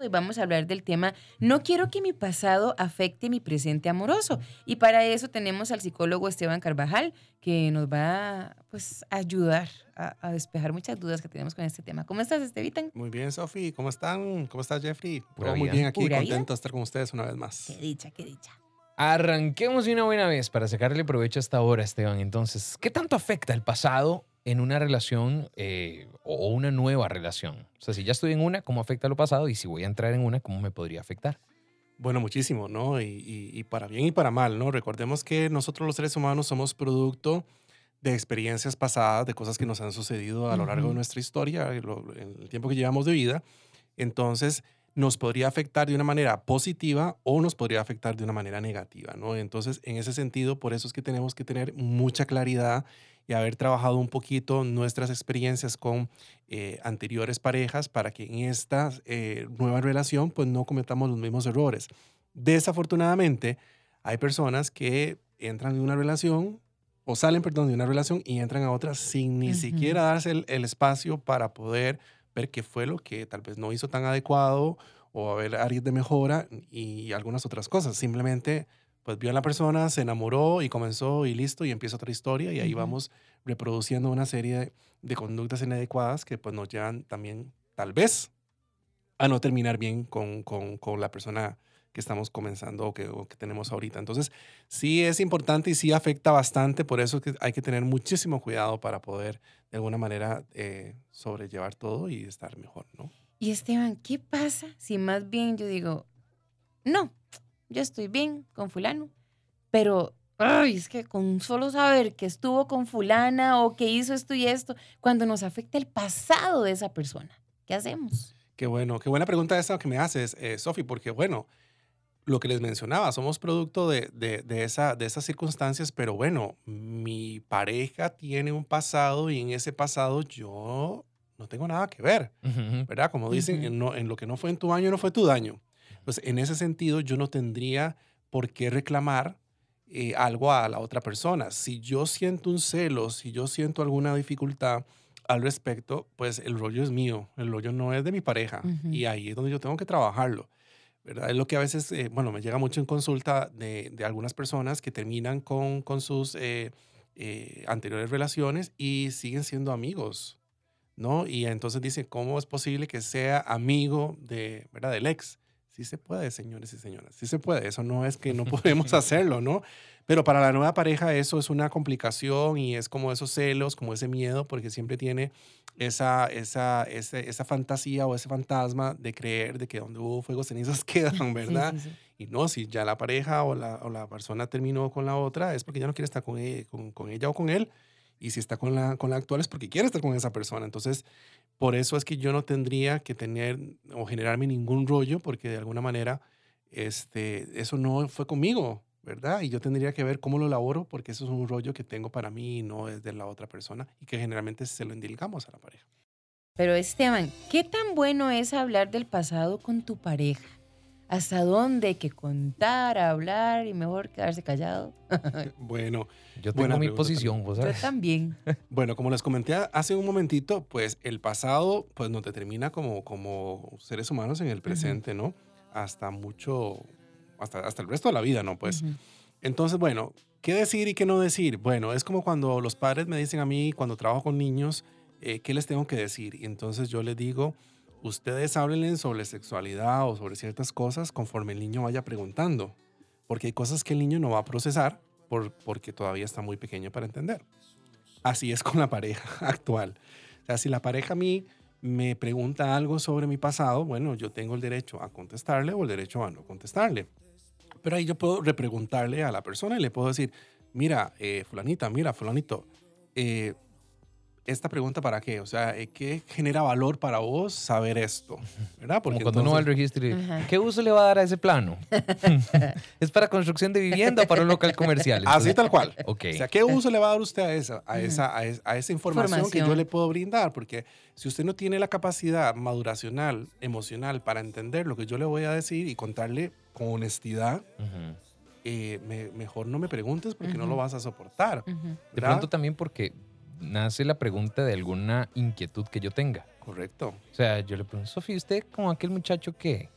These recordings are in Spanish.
Hoy vamos a hablar del tema No quiero que mi pasado afecte mi presente amoroso. Y para eso tenemos al psicólogo Esteban Carvajal, que nos va pues, a ayudar a, despejar muchas dudas que tenemos con este tema. ¿Cómo estás, Estevitan? Muy bien, Sofi. ¿Cómo están? ¿Cómo estás, Jeffrey? muy bien aquí, contento de estar con ustedes una vez más. Qué dicha, qué dicha. Arranquemos de una buena vez para sacarle provecho hasta ahora, Esteban. Entonces, ¿qué tanto afecta el pasado en una relación eh, o una nueva relación? O sea, si ya estoy en una, ¿cómo afecta lo pasado? Y si voy a entrar en una, ¿cómo me podría afectar? Bueno, muchísimo, ¿no? Y, para bien y para mal, ¿no? Recordemos que nosotros los seres humanos somos producto de experiencias pasadas, de cosas que nos han sucedido a lo largo de nuestra historia, en el tiempo que llevamos de vida. Entonces, nos podría afectar de una manera positiva o nos podría afectar de una manera negativa, ¿no? Entonces, en ese sentido, por eso es que tenemos que tener mucha claridad y haber trabajado un poquito nuestras experiencias con eh, anteriores parejas para que en esta eh, nueva relación pues no cometamos los mismos errores. Desafortunadamente, hay personas que entran en una relación o salen, perdón, de una relación y entran a otra sin ni siquiera darse el, el espacio para poder ver qué fue lo que tal vez no hizo tan adecuado o a ver áreas de mejora y algunas otras cosas. Simplemente pues vio a la persona, se enamoró y comenzó y listo y empieza otra historia y ahí vamos reproduciendo una serie de, conductas inadecuadas que pues nos llevan también tal vez a no terminar bien con, con, con la persona que estamos comenzando o que, o que, tenemos ahorita. Entonces, sí es importante y sí afecta bastante, por eso que hay que tener muchísimo cuidado para poder de alguna manera eh, sobrellevar todo y estar mejor, ¿no? Y Esteban, ¿qué pasa si más bien yo digo, no, yo estoy bien con fulano, pero ay, es que con solo saber que estuvo con fulana o que hizo esto y esto, cuando nos afecta el pasado de esa persona, ¿qué hacemos? Qué bueno, qué buena pregunta esa que me haces, eh, Sofi, porque bueno, lo que les mencionaba, somos producto de, de, esa, de esas circunstancias, pero bueno, mi pareja tiene un pasado y en ese pasado yo no tengo nada que ver, ¿verdad? Como dicen, en, en, lo que no fue en tu año, no fue tu daño. Pues en ese sentido, yo no tendría por qué reclamar eh, algo a la otra persona. Si yo siento un celo, si yo siento alguna dificultad al respecto, pues el rollo es mío, el rollo no es de mi pareja. Y ahí es donde yo tengo que trabajarlo. Es lo que a veces, eh, bueno, me llega mucho en consulta de, de algunas personas que terminan con, con sus eh, eh, anteriores relaciones y siguen siendo amigos, ¿no? Y entonces dicen, ¿cómo es posible que sea amigo de, ¿verdad? del ex? Sí se puede, señores y señoras, sí se puede. Eso no es que no podemos hacerlo, ¿no? Pero para la nueva pareja eso es una complicación y es como esos celos, como ese miedo, porque siempre tiene esa, esa, esa, fantasía o ese fantasma de creer de que donde hubo fuego cenizas quedan, ¿verdad? Y no, si ya la pareja o la, o la, persona terminó con la otra, es porque ya no quiere estar con, ella, con, con ella o con él. Y si está con la, con la actual es porque quiere estar con esa persona. Entonces, por eso es que yo no tendría que tener o generarme ningún rollo, porque de alguna manera este, eso no fue conmigo, ¿verdad? Y yo tendría que ver cómo lo elaboro, porque eso es un rollo que tengo para mí y no es de la otra persona, y que generalmente se lo indilgamos a la pareja. Pero Esteban, ¿qué tan bueno es hablar del pasado con tu pareja? ¿Hasta dónde hay que contar, hablar y mejor quedarse callado? bueno, yo tengo mi posición, ¿vos Yo también. bueno, como les comenté hace un momentito, pues el pasado pues nos determina como, como seres humanos en el presente, ¿no? Hasta mucho, hasta, hasta el resto de la vida, ¿no? Pues. Entonces, bueno, ¿qué decir y qué no decir? Bueno, es como cuando los padres me dicen a mí, cuando trabajo con niños, eh, ¿qué les tengo que decir? Y entonces yo les digo, ustedes háblenle sobre sexualidad o sobre ciertas cosas conforme el niño vaya preguntando, porque hay cosas que el niño no va a procesar por, porque todavía está muy pequeño para entender. Así es con la pareja actual. O sea, si la pareja a mí me pregunta algo sobre mi pasado, bueno, yo tengo el derecho a contestarle o el derecho a no contestarle. Pero ahí yo puedo repreguntarle a la persona y le puedo decir, mira, eh, fulanita, mira, fulanito, eh, esta pregunta para qué? O sea, eh, ¿qué genera valor para vos saber esto? ¿Verdad? Porque cuando uno va al registro y ¿qué uso le va a dar a ese plano? ¿Es para construcción de vivienda o para un local comercial? Así tal cual. Okay. O sea, ¿qué uso le va a dar usted a esa, a esa, a esa, información, que yo le puedo brindar? Porque si usted no tiene la capacidad maduracional, emocional para entender lo que yo le voy a decir y contarle con honestidad, eh, mejor no me preguntes porque no lo vas a soportar. De pronto también porque nace la pregunta de alguna inquietud que yo tenga. Correcto. O sea, yo le pregunto, Sofi, ¿usted como aquel muchacho que...?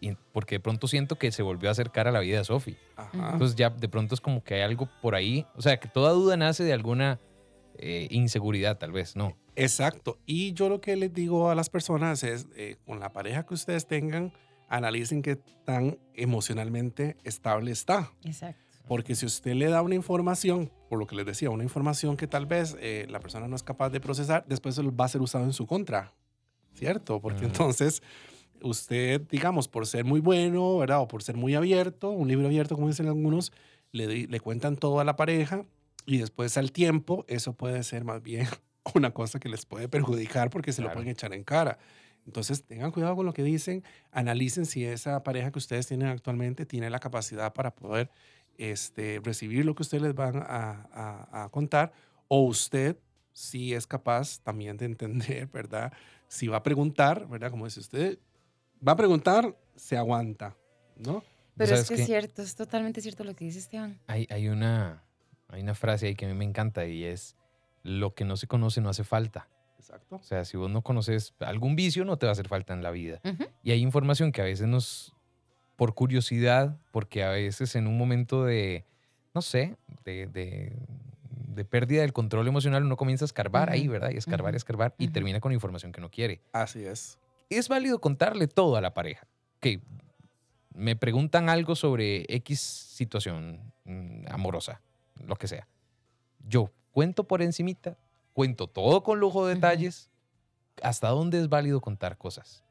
Y porque de pronto siento que se volvió a acercar a la vida de Sofi. Ajá. Entonces ya de pronto es como que hay algo por ahí. O sea, que toda duda nace de alguna eh, inseguridad, tal vez, ¿no? Exacto. Y yo lo que les digo a las personas es, eh, con la pareja que ustedes tengan, analicen qué tan emocionalmente estable está. Exacto. Porque si usted le da una información, por lo que les decía, una información que tal vez eh, la persona no es capaz de procesar, después va a ser usado en su contra, ¿cierto? Porque Mm. entonces usted, digamos, por ser muy bueno, ¿verdad? O por ser muy abierto, un libro abierto, como dicen algunos, le, le cuentan todo a la pareja y después al tiempo eso puede ser más bien una cosa que les puede perjudicar porque se lo Claro. pueden echar en cara. Entonces, tengan cuidado con lo que dicen, analicen si esa pareja que ustedes tienen actualmente tiene la capacidad para poder este, recibir lo que ustedes les van a, a- a contar o usted si es capaz también de entender, ¿verdad? Si va a preguntar, ¿verdad? Como dice usted, va a preguntar, se aguanta, ¿no? Pero es que qué? es cierto, es totalmente cierto lo que dice Esteban. Hay, hay, una, hay una frase ahí que a mí me encanta y es, lo que no se conoce no hace falta. Exacto. O sea, si vos no conoces algún vicio, no te va a hacer falta en la vida. Y hay información que a veces nos, por curiosidad, porque a veces en un momento de, no sé, de, de, de pérdida del control emocional, uno comienza a escarbar ahí, ¿verdad? Y escarbar, ujú, escarbar, y termina con información que no quiere. Así es. Es válido contarle todo a la pareja. Que me preguntan algo sobre X situación mm, amorosa, lo que sea. Yo cuento por encimita, cuento todo con lujo de detalles. ¿Hasta dónde es válido contar cosas?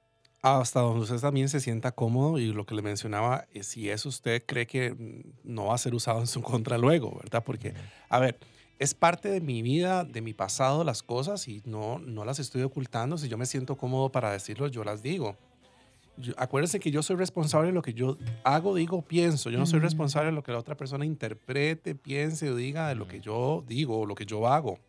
Hasta donde usted también se sienta cómodo y lo que le mencionaba, es si eso usted cree que mm, no va a ser usado en su contra luego, ¿verdad? Porque, a ver, es parte de mi vida, de mi pasado, las cosas y no, no las estoy ocultando. Si yo me siento cómodo para decirlo, yo las digo. Yo- acuérdense que yo soy responsable de lo que yo hago, digo, pienso. Yo no soy responsable de lo que la otra persona interprete, piense o diga de lo que yo digo o lo que yo hago.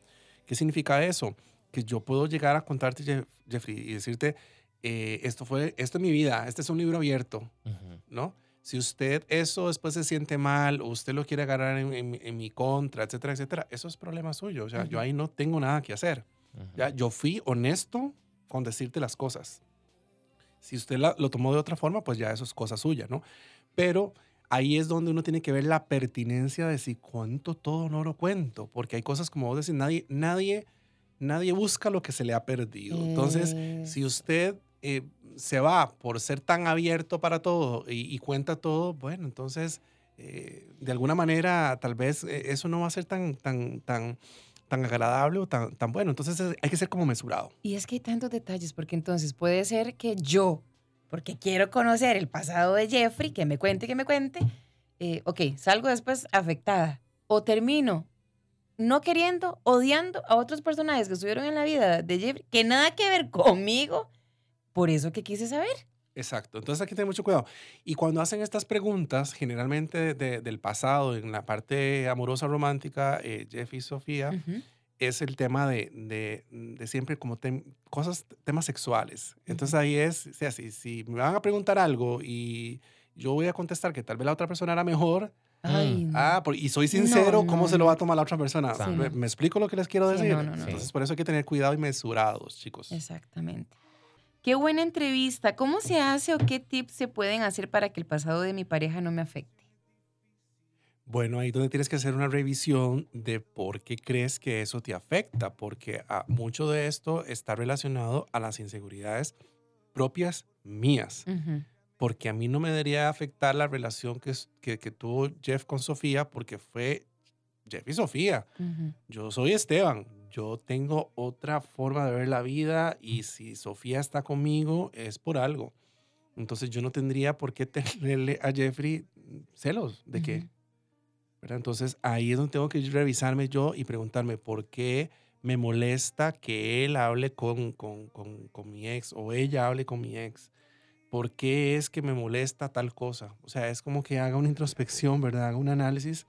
¿Qué significa eso? Que yo puedo llegar a contarte, Jeff- Jeffrey, y decirte, eh, esto fue, esto es mi vida, este es un libro abierto, Ujú. ¿no? Si usted eso después se siente mal o usted lo quiere agarrar en, en- en mi contra, etcétera, etcétera, eso es problema suyo. O sea, yo Ujú. ahí no tengo nada que hacer. Ujú. Ya, yo fui honesto con decirte las cosas. Si usted la- lo tomó de otra forma, pues ya eso es cosa suya, ¿no? Pero ahí es donde uno tiene que ver la pertinencia de si cuento todo no lo cuento, porque hay cosas como vos decís, nadie, nadie, nadie busca lo que se le ha perdido. Entonces, si usted eh, se va por ser tan abierto para todo y, cuenta todo, bueno, entonces eh, de alguna manera tal vez eh, eso no va a ser tan, tan, tan, tan agradable o tan, tan bueno. Entonces hay que ser como mesurado. Y es que hay tantos detalles, porque entonces puede ser que yo, porque quiero conocer el pasado de Jeffrey, que me cuente, que me cuente, eh, ok, salgo después afectada o termino no queriendo, odiando a otros personajes que estuvieron en la vida de Jeffrey, que nada que ver conmigo, por eso que quise saber. Exacto. Entonces hay que tener mucho cuidado. Y cuando hacen estas preguntas, generalmente de- del pasado, en la parte amorosa romántica, eh, Jeff y Sofía, Ujú. es el tema de, de, de siempre como tem- cosas, temas sexuales. Entonces ahí es, o sea, si, si me van a preguntar algo y yo voy a contestar que tal vez la otra persona era mejor, Ay, no. ah, por- y soy sincero, No, ¿cómo no, se lo va a tomar la otra persona? Sí, ¿Me, no. me explico lo que les quiero Sí, decir? no, no, no. Entonces por eso hay que tener cuidado y mesurados, chicos. Exactamente. Qué buena entrevista. ¿Cómo se hace o qué tips se pueden hacer para que el pasado de mi pareja no me afecte? Bueno, ahí donde tienes que hacer una revisión de por qué crees que eso te afecta, porque ah, mucho de esto está relacionado a las inseguridades propias mías. Porque a mí no me debería afectar la relación que, es- que, que tuvo Jeff con Sofía, porque fue Jeff y Sofía. Yo soy Esteban, yo tengo otra forma de ver la vida y si Sofía está conmigo es por algo. Entonces yo no tendría por qué tenerle a Jeffrey celos de qué. Ujú. ¿verdad? Entonces ahí es donde tengo que revisarme yo y preguntarme por qué me molesta que él hable con, con, con, con mi ex o ella hable con mi ex. ¿Por qué es que me molesta tal cosa? O sea, es como que haga una introspección, ¿verdad? Haga un análisis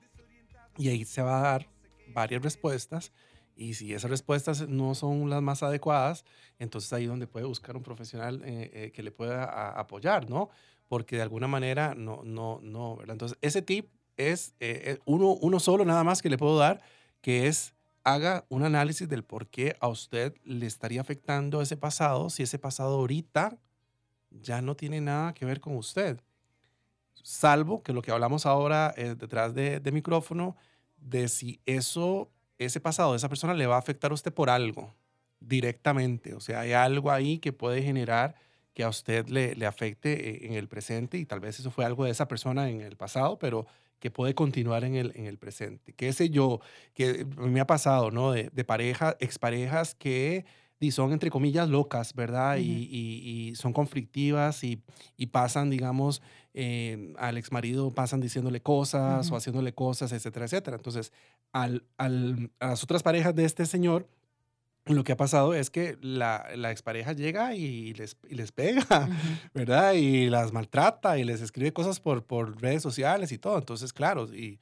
y ahí se va a dar varias respuestas. Y si esas respuestas no son las más adecuadas, entonces ahí es donde puede buscar un profesional eh, eh, que le pueda a- apoyar, ¿no? Porque de alguna manera no, no, no, ¿verdad? Entonces, ese tip es eh, eh, uno, uno solo nada más que le puedo dar, que es haga un análisis del por qué a usted le estaría afectando ese pasado si ese pasado ahorita ya no tiene nada que ver con usted. Salvo que lo que hablamos ahora eh, detrás de, de micrófono, de si eso, ese pasado de esa persona le va a afectar a usted por algo directamente. O sea, hay algo ahí que puede generar que a usted le, le afecte eh, en el presente y tal vez eso fue algo de esa persona en el pasado, pero que puede continuar en el, en el presente. Qué sé yo, que me ha pasado, ¿no? De, de parejas, exparejas que y son entre comillas locas, ¿verdad? y, y, y, son conflictivas y, y pasan, digamos, eh, al ex marido pasan diciéndole cosas uh -huh. o haciéndole cosas, etcétera, etcétera. Entonces, al, al, a las otras parejas de este señor, lo que ha pasado es que la, la expareja llega y les, y les pega, uh -huh. ¿verdad? Y las maltrata y les escribe cosas por, por redes sociales y todo. Entonces, claro, y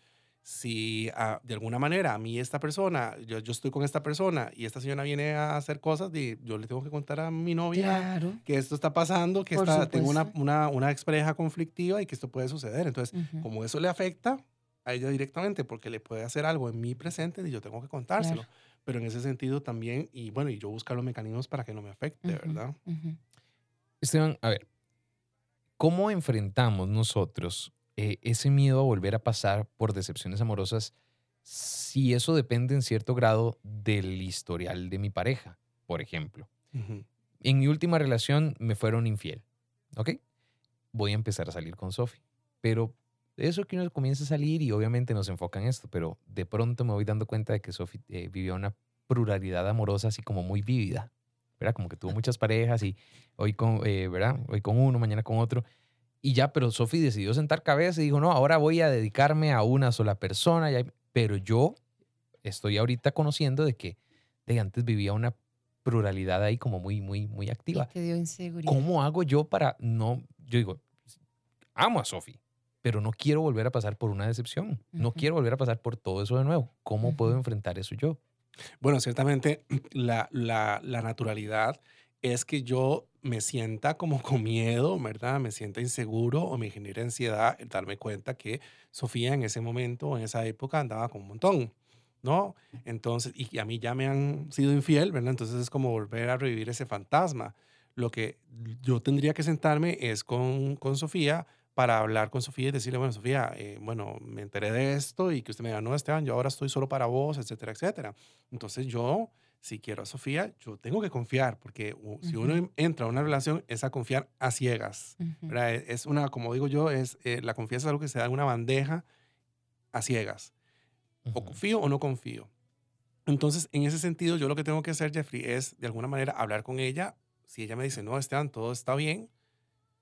si uh, de alguna manera a mí esta persona, yo, yo, estoy con esta persona y esta señora viene a hacer cosas, y yo le tengo que contar a mi novia claro. que esto está pasando, que está, tengo una, una, una expareja conflictiva y que esto puede suceder. Entonces, uh -huh. como eso le afecta a ella directamente porque le puede hacer algo en mi presente y yo tengo que contárselo. Claro. Pero en ese sentido también, y bueno, y yo buscar los mecanismos para que no me afecte, uh -huh. ¿verdad? Uh -huh. Esteban, a ver, ¿cómo enfrentamos nosotros eh, ese miedo a volver a pasar por decepciones amorosas si eso depende en cierto grado del historial de mi pareja, por ejemplo. Uh -huh. En mi última relación me fueron infiel, ¿ok? Voy a empezar a salir con Sophie, pero eso que uno comienza a salir y obviamente nos enfoca en esto, pero de pronto me voy dando cuenta de que Sophie eh, vivió una pluralidad amorosa así como muy vívida, ¿verdad? Como que tuvo muchas parejas y hoy con, eh, ¿verdad? Hoy con uno, mañana con otro. Y ya, pero Sophie decidió sentar cabeza y dijo, no, ahora voy a dedicarme a una sola persona. Pero yo estoy ahorita conociendo de que de antes vivía una pluralidad ahí como muy, muy, muy activa. Y te dio inseguridad. ¿Cómo hago yo para no, yo digo, amo a Sophie, pero no quiero volver a pasar por una decepción. Uh -huh. No quiero volver a pasar por todo eso de nuevo. ¿Cómo uh -huh. puedo enfrentar eso yo? Bueno, ciertamente la, la, la naturalidad es que yo me sienta como con miedo, ¿verdad? Me sienta inseguro o me genera ansiedad el darme cuenta que Sofía en ese momento, en esa época, andaba con un montón, ¿no? Entonces, y a mí ya me han sido infiel, ¿verdad? Entonces es como volver a revivir ese fantasma. Lo que yo tendría que sentarme es con, con Sofía para hablar con Sofía y decirle, bueno, Sofía, eh, bueno, me enteré de esto y que usted me diga, no, Esteban, yo ahora estoy solo para vos, etcétera, etcétera. Entonces yo si quiero a Sofía, yo tengo que confiar, porque uh -huh. si uno entra a una relación es a confiar a ciegas. Uh -huh. Es una, como digo yo, es eh, la confianza es algo que se da en una bandeja a ciegas. Uh -huh. O confío o no confío. Entonces, en ese sentido, yo lo que tengo que hacer, Jeffrey, es de alguna manera hablar con ella. Si ella me dice, no, Esteban, todo está bien,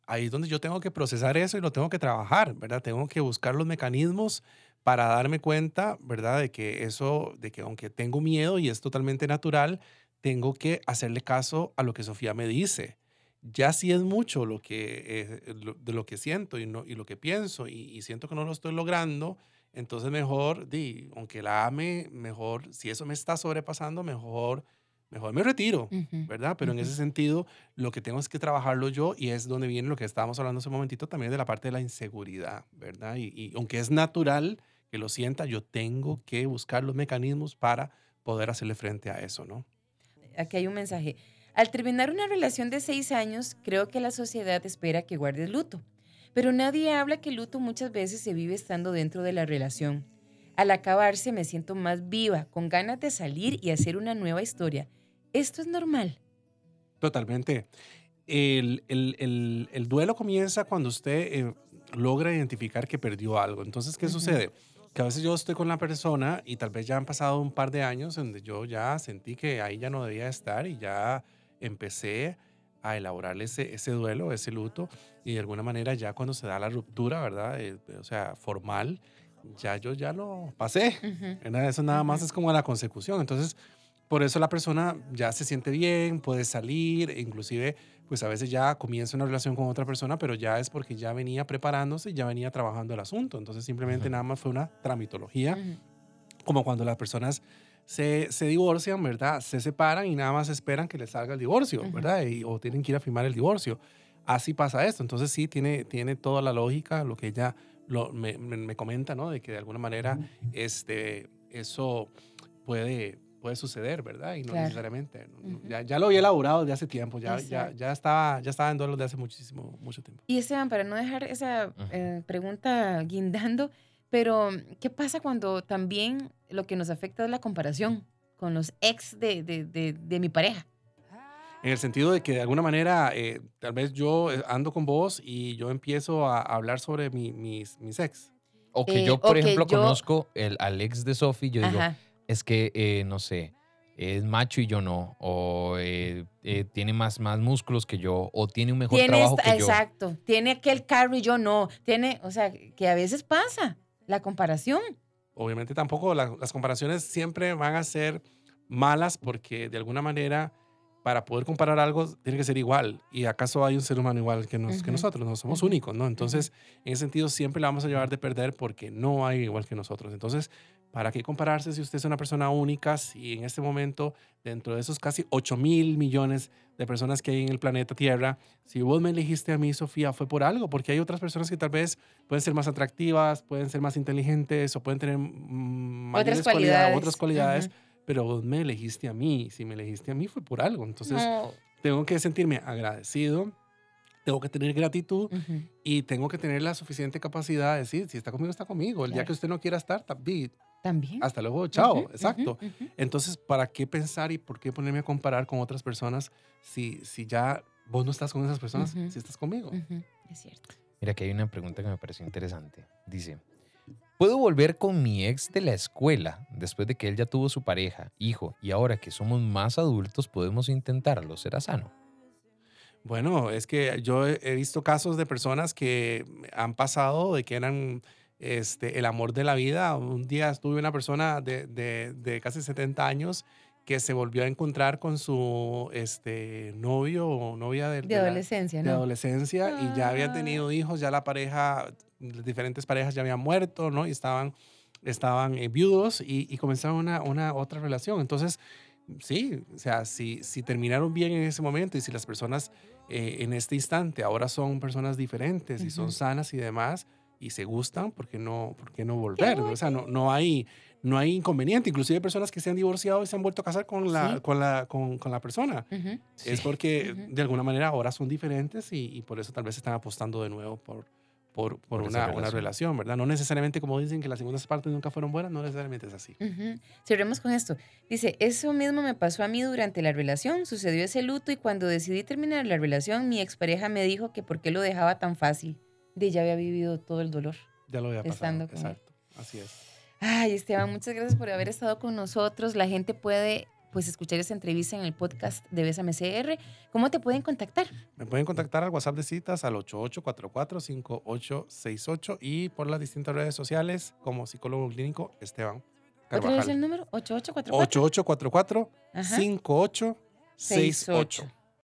ahí es donde yo tengo que procesar eso y lo tengo que trabajar, ¿verdad? Tengo que buscar los mecanismos para darme cuenta, ¿verdad? De que eso, de que aunque tengo miedo y es totalmente natural, tengo que hacerle caso a lo que Sofía me dice. Ya si es mucho lo que, eh, lo, de lo que siento y, no, y lo que pienso y, y, siento que no lo estoy logrando, entonces mejor, di, aunque la ame, mejor, si eso me está sobrepasando, mejor, mejor me retiro, uh -huh. ¿verdad? Pero uh -huh. en ese sentido, lo que tengo es que trabajarlo yo y es donde viene lo que estábamos hablando hace un momentito también de la parte de la inseguridad, ¿verdad? Y, y aunque es natural, que lo sienta, yo tengo que buscar los mecanismos para poder hacerle frente a eso, ¿no? Aquí hay un mensaje. Al terminar una relación de seis años, creo que la sociedad espera que guardes luto. Pero nadie habla que el luto muchas veces se vive estando dentro de la relación. Al acabarse me siento más viva, con ganas de salir y hacer una nueva historia. ¿Esto es normal? Totalmente. El, el, el, el duelo comienza cuando usted eh, logra identificar que perdió algo. Entonces, ¿qué uh -huh. sucede? Que a veces yo estoy con la persona y tal vez ya han pasado un par de años donde yo ya sentí que ahí ya no debía estar y ya empecé a elaborar ese, ese duelo, ese luto y de alguna manera ya cuando se da la ruptura, ¿verdad? Eh, o sea, formal, ya yo ya lo pasé. Uh -huh. Eso nada más es como la consecución. Entonces, por eso la persona ya se siente bien, puede salir, inclusive pues a veces ya comienza una relación con otra persona, pero ya es porque ya venía preparándose, ya venía trabajando el asunto. Entonces simplemente uh -huh. nada más fue una tramitología, uh -huh. como cuando las personas se, se, divorcian, ¿verdad? Se separan y nada más esperan que les salga el divorcio, uh -huh. ¿verdad? Y, o tienen que ir a firmar el divorcio. Así pasa esto. Entonces sí, tiene, tiene toda la lógica lo que ella lo, me, me, me, comenta, ¿no? De que de alguna manera este, eso puede puede suceder, ¿verdad? Y no Claro. necesariamente. no- no, Ujú. ya, ya lo había elaborado de hace tiempo, ya, ya, ya, estaba, ya estaba en duelo de hace muchísimo, mucho tiempo. Y Esteban, para no dejar esa eh, pregunta guindando, pero ¿qué pasa cuando también lo que nos afecta es la comparación con los ex de, de, de, de mi pareja? En el sentido de que de alguna manera, eh, tal vez yo eh, ando con vos y yo empiezo a hablar sobre mi- mis, mis ex. O que Eh, yo, por ejemplo, yo- conozco el, al ex de Sophie, yo digo, Ajá. Es que, eh, no sé, es macho y yo no, o eh, eh, tiene más, más músculos que yo, o tiene un mejor Tiene trabajo esta- que yo. exacto, tiene aquel carro y yo no. Tiene, o sea, que a veces pasa la comparación. Obviamente tampoco la- las comparaciones siempre van a ser malas porque de alguna manera para poder comparar algo tiene que ser igual. ¿Y acaso hay un ser humano igual que, nos, que nosotros? No somos únicos, ¿no? Entonces, en ese sentido, siempre la vamos a llevar de perder porque no hay igual que nosotros. Entonces, ¿para qué compararse si usted es una persona única? Si en este momento, dentro de esos casi 8 mil millones de personas que hay en el planeta Tierra, si vos me elegiste a mí, Sofía, fue por algo, porque hay otras personas que tal vez pueden ser más atractivas, pueden ser más inteligentes o pueden tener mm, mayores Otras cualidades, cualidades. otras cualidades, pero vos me elegiste a mí. Si me elegiste a mí fue por algo. Entonces, No. tengo que sentirme agradecido, tengo que tener gratitud y tengo que tener la suficiente capacidad de decir, si está conmigo, está conmigo. El día que usted no quiera estar, también. También. Hasta luego, chao. Exacto. Entonces, ¿para qué pensar y por qué ponerme a comparar con otras personas si, si ya vos no estás con esas personas, si estás conmigo? Es cierto. Mira, que hay una pregunta que me pareció interesante. Dice, ¿puedo volver con mi ex de la escuela después de que él ya tuvo su pareja, hijo, y ahora que somos más adultos podemos intentarlo? ¿Será sano? Bueno, es que yo he visto casos de personas que han pasado de que eran este, el amor de la vida. Un día estuve una persona de, de- de casi 70 años que se volvió a encontrar con su este, novio o novia de, De de la- adolescencia, de adolescencia y ya habían Ah. tenido hijos, ya la pareja, las diferentes parejas ya habían muerto, ¿no? Y estaban, estaban eh, viudos y, y comenzaron una, una otra relación. Entonces, sí, o sea, si, si terminaron bien en ese momento y si las personas eh, en este instante ahora son personas diferentes y son sanas y demás y se gustan, ¿por qué no, por qué no volver? O sea, no, no, hay, no hay inconveniente. Inclusive hay personas que se han divorciado y se han vuelto a casar con la, Sí. con la, con, con la persona. Ujú. Es porque Ujú. de alguna manera ahora son diferentes y, y por eso tal vez están apostando de nuevo por, por, por, Por una, una relación. relación, ¿verdad? No necesariamente como dicen que las segundas partes nunca fueron buenas, no necesariamente es así. Ujú. Cerremos con esto. Dice, eso mismo me pasó a mí durante la relación, sucedió ese luto y cuando decidí terminar la relación, mi expareja me dijo que por qué lo dejaba tan fácil. De ya había vivido todo el dolor. Ya lo había pasado. Estando con él. Exacto. Así es. Ay, Esteban, muchas gracias por haber estado con nosotros. La gente puede pues escuchar esa entrevista en el podcast de Bésame CR. ¿Cómo te pueden contactar? Me pueden contactar al WhatsApp de citas al 8844-5868 y por las distintas redes sociales como psicólogo clínico Esteban ¿Otra vez el Carvajal. número? 8844. 8844 Ajá. 5868. 68.